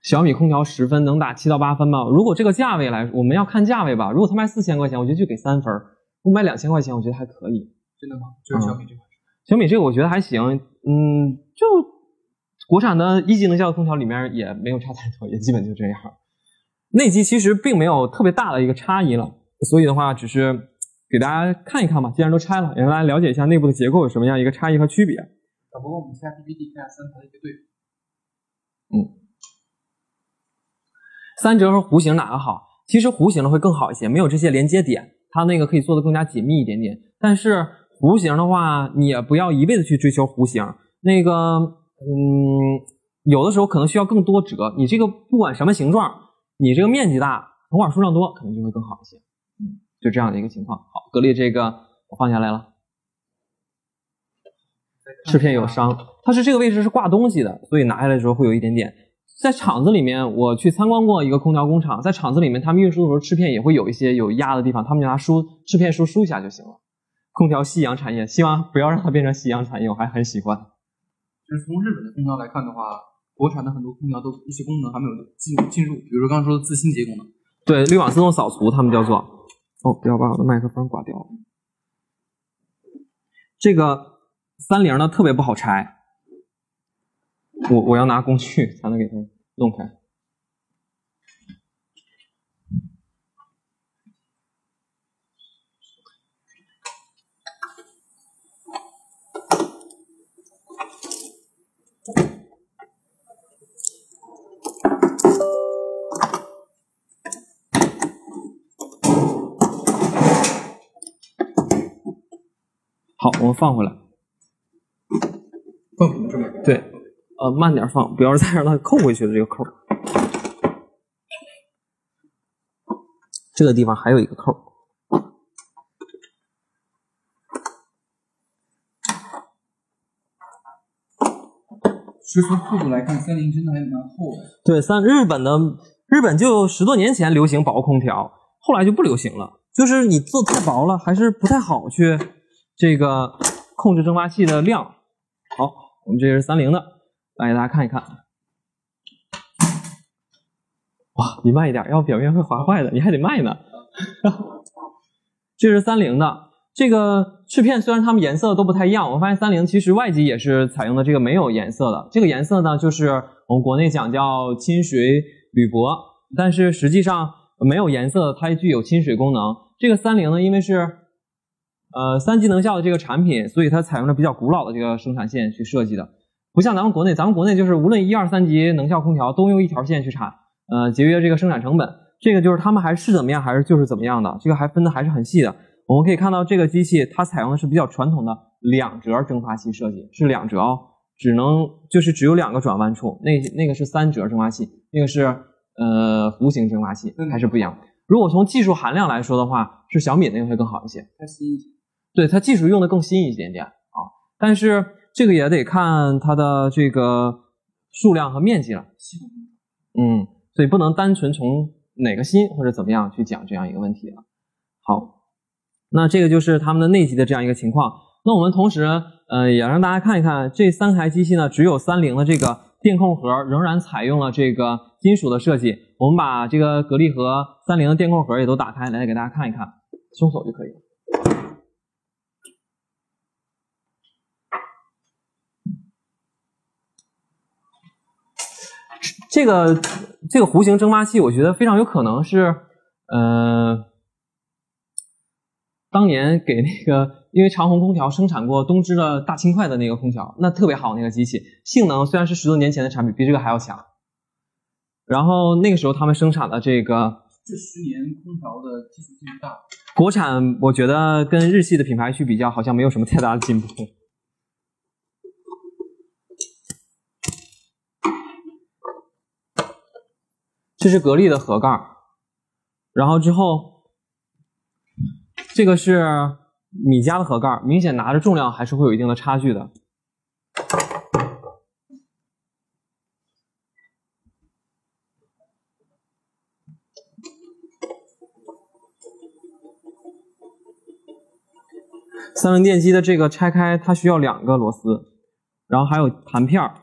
小米空调十分能打七到八分吗？如果这个价位来，我们要看价位吧。如果它卖四千块钱，我觉得就给三分；不卖两千块钱，我觉得还可以。真的吗？就是小米这款。小米这个我觉得还行，嗯，就国产的一级能效的空调里面也没有差太多，也基本就这样。内机其实并没有特别大的一个差异了，所以的话只是给大家看一看吧。既然都拆了，也让大家了解一下内部的结构有什么样一个差异和区别。啊，不过，我们下 PPT 看下三台的一个对比。嗯。三折和弧形哪个好？其实弧形的会更好一些，没有这些连接点，它那个可以做的更加紧密一点点。但是弧形的话，你也不要一味的去追求弧形，那个，嗯，有的时候可能需要更多折。你这个不管什么形状，你这个面积大，铜管数量多，可能就会更好一些。嗯，就这样的一个情况。好，格力这个我放下来了，翅片有伤，它是这个位置是挂东西的，所以拿下来的时候会有一点点。在厂子里面，我去参观过一个空调工厂，在厂子里面，他们运输的时候，翅片也会有一些有压的地方，他们就拿梳翅片梳梳一下就行了。空调夕阳产业，希望不要让它变成夕阳产业，我还很喜欢。就是从日本的空调来看的话，国产的很多空调都一些功能还没有进进入，比如说刚刚说的自清洁功能，对，滤网自动扫除，他们叫做。哦，不要把我的麦克风刮掉了。这个三菱呢特别不好拆。我我要拿工具才能给它弄开。好，我们放回来。放这边。对。呃，慢点放，不要再让它扣回去了这个扣。这个地方还有一个扣。其实从厚度来看，三菱真的还蛮厚的。对，三日本的日本就十多年前流行薄空调，后来就不流行了。就是你做太薄了，还是不太好去这个控制蒸发器的量。好，我们这是三菱的。来给大家看一看，哇，你慢一点，要不表面会划坏的，你还得卖呢。(laughs) 这是三菱的，这个翅片虽然它们颜色都不太一样，我发现三菱其实外机也是采用的这个没有颜色的，这个颜色呢就是我们国内讲叫亲水铝箔，但是实际上没有颜色，它也具有亲水功能。这个三菱呢，因为是呃三级能效的这个产品，所以它采用了比较古老的这个生产线去设计的。不像咱们国内，咱们国内就是无论一二三级能效空调都用一条线去产，呃，节约这个生产成本。这个就是他们还是怎么样，还是就是怎么样的，这个还分的还是很细的。我们可以看到这个机器它采用的是比较传统的两折蒸发器设计，是两折哦，只能就是只有两个转弯处。那那个是三折蒸发器，那个是呃弧形蒸发器，还是不一样。如果从技术含量来说的话，是小米那个会更好一些，它新一些。对，它技术用的更新一点点啊，但是。这个也得看它的这个数量和面积了，嗯，所以不能单纯从哪个新或者怎么样去讲这样一个问题了。好，那这个就是他们的内机的这样一个情况。那我们同时，呃，也让大家看一看这三台机器呢，只有三菱的这个电控盒仍然采用了这个金属的设计。我们把这个格力和三菱的电控盒也都打开，来给大家看一看，松手就可以了。这个这个弧形蒸发器，我觉得非常有可能是，呃，当年给那个因为长虹空调生产过东芝的大轻快的那个空调，那特别好那个机器，性能虽然是十多年前的产品，比这个还要强。然后那个时候他们生产的这个，这十年空调的技术进步大，国产我觉得跟日系的品牌去比较，好像没有什么太大的进步。这是格力的盒盖然后之后这个是米家的盒盖明显拿着重量还是会有一定的差距的。三菱电机的这个拆开，它需要两个螺丝，然后还有弹片儿。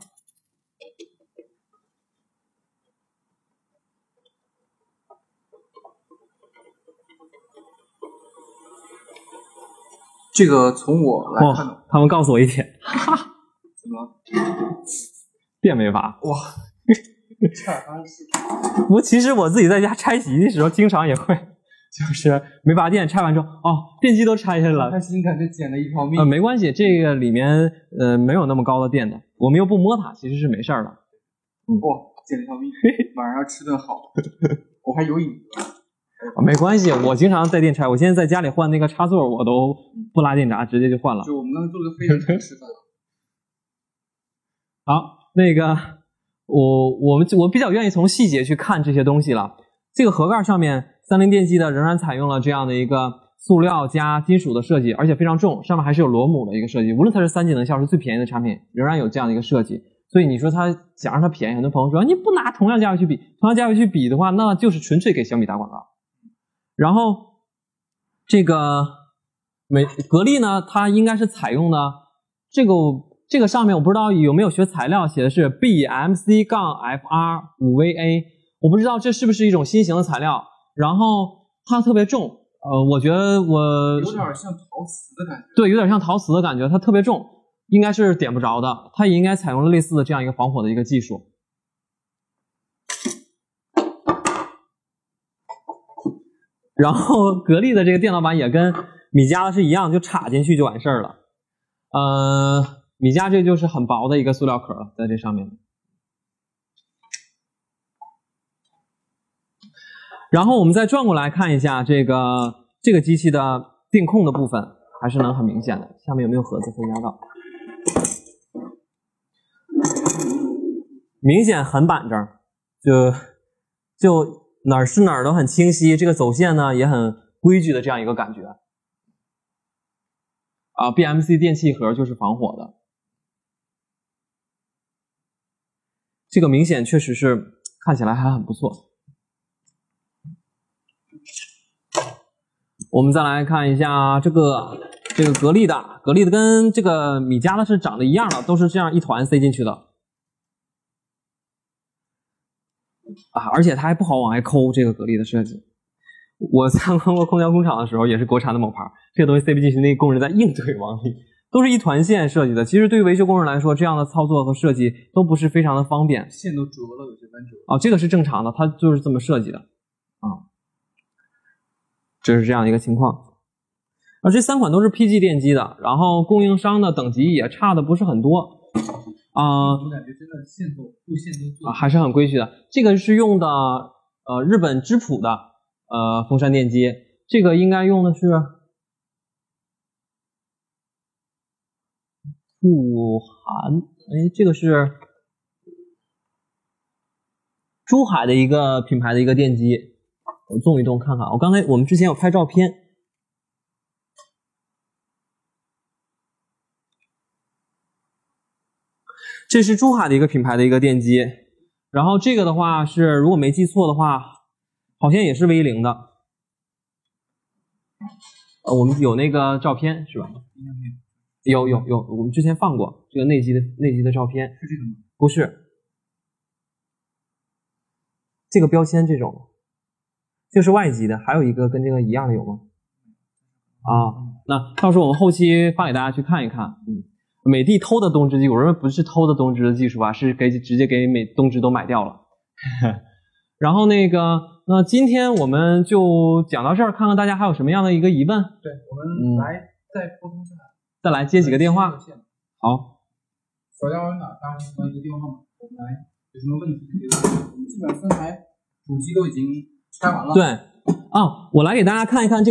这个从我来看，他们告诉我一点，哈哈怎么了？电没拔。哇，(laughs) 差点发生事我其实我自己在家拆洗衣的时候，经常也会，(laughs) 就是没拔电，拆完之后，哦，电机都拆下来了。开心感觉捡了一条命。呃，没关系，这个里面呃没有那么高的电的，我们又不摸它，其实是没事儿的。哇，捡了一条命，晚上要吃顿好的。我还有瘾。没关系，我经常带电拆。我现在在家里换那个插座，我都不拉电闸，直接就换了。就我们刚才做了个飞人吃饭。好，那个我我们我比较愿意从细节去看这些东西了。这个盒盖上面，三菱电机的仍然采用了这样的一个塑料加金属的设计，而且非常重，上面还是有螺母的一个设计。无论它是三技能效是最便宜的产品，仍然有这样的一个设计。所以你说它想让它便宜，很多朋友说你不拿同样价位去比，同样价位去比的话，那就是纯粹给小米打广告。然后，这个美格力呢，它应该是采用的这个这个上面我不知道有没有学材料，写的是 BMC 杠 FR 五 VA，我不知道这是不是一种新型的材料。然后它特别重，呃，我觉得我有点像陶瓷的感觉。对，有点像陶瓷的感觉，它特别重，应该是点不着的。它也应该采用了类似的这样一个防火的一个技术。然后 (laughs) 格力的这个电脑板也跟米家的是一样，就插进去就完事儿了。呃，米家这就是很薄的一个塑料壳了，在这上面。然后我们再转过来看一下这个这个机器的电控的部分，还是能很明显的。下面有没有盒子可以压到？明显很板正，就就。哪儿是哪儿都很清晰，这个走线呢也很规矩的这样一个感觉。啊，BMC 电器盒就是防火的，这个明显确实是看起来还很不错。我们再来看一下这个这个格力的，格力的跟这个米家的是长得一样的，都是这样一团塞进去的。啊，而且它还不好往外抠这个格力的设计。我参观过空调工厂的时候，也是国产的某牌，这个东西塞不进去，那工人在硬怼往里，都是一团线设计的。其实对于维修工人来说，这样的操作和设计都不是非常的方便，线都折了，有些弯折。哦，这个是正常的，它就是这么设计的。啊，这是这样一个情况。而，这三款都是 PG 电机的，然后供应商的等级也差的不是很多。啊，我感觉真的线都布线都做啊，还是很规矩的。这个是用的呃日本芝浦的呃风扇电机，这个应该用的是富含，哎，这个是珠海的一个品牌的一个电机，我动一动看看。我刚才我们之前有拍照片。这是珠海的一个品牌的一个电机，然后这个的话是如果没记错的话，好像也是 V 零的。呃，我们有那个照片是吧？有有有，我们之前放过这个内机的内机的照片，是这个吗？不是这个标签这种，这是外机的，还有一个跟这个一样的有吗？啊，那到时候我们后期发给大家去看一看。嗯，美的偷的东芝技术，我认为不是偷的东芝的技术吧，是给直接给美东芝都买掉了。(laughs) 然后那个，那今天我们就讲到这儿，看看大家还有什么样的一个疑问，对，我嗯们来再沟通一下。再来接几个电话。好，小家有哪大家关一个电话号码，我们来有什么问题可以问。我们基本上三台主机都已经拆完了。对啊，我来给大家看一看这个。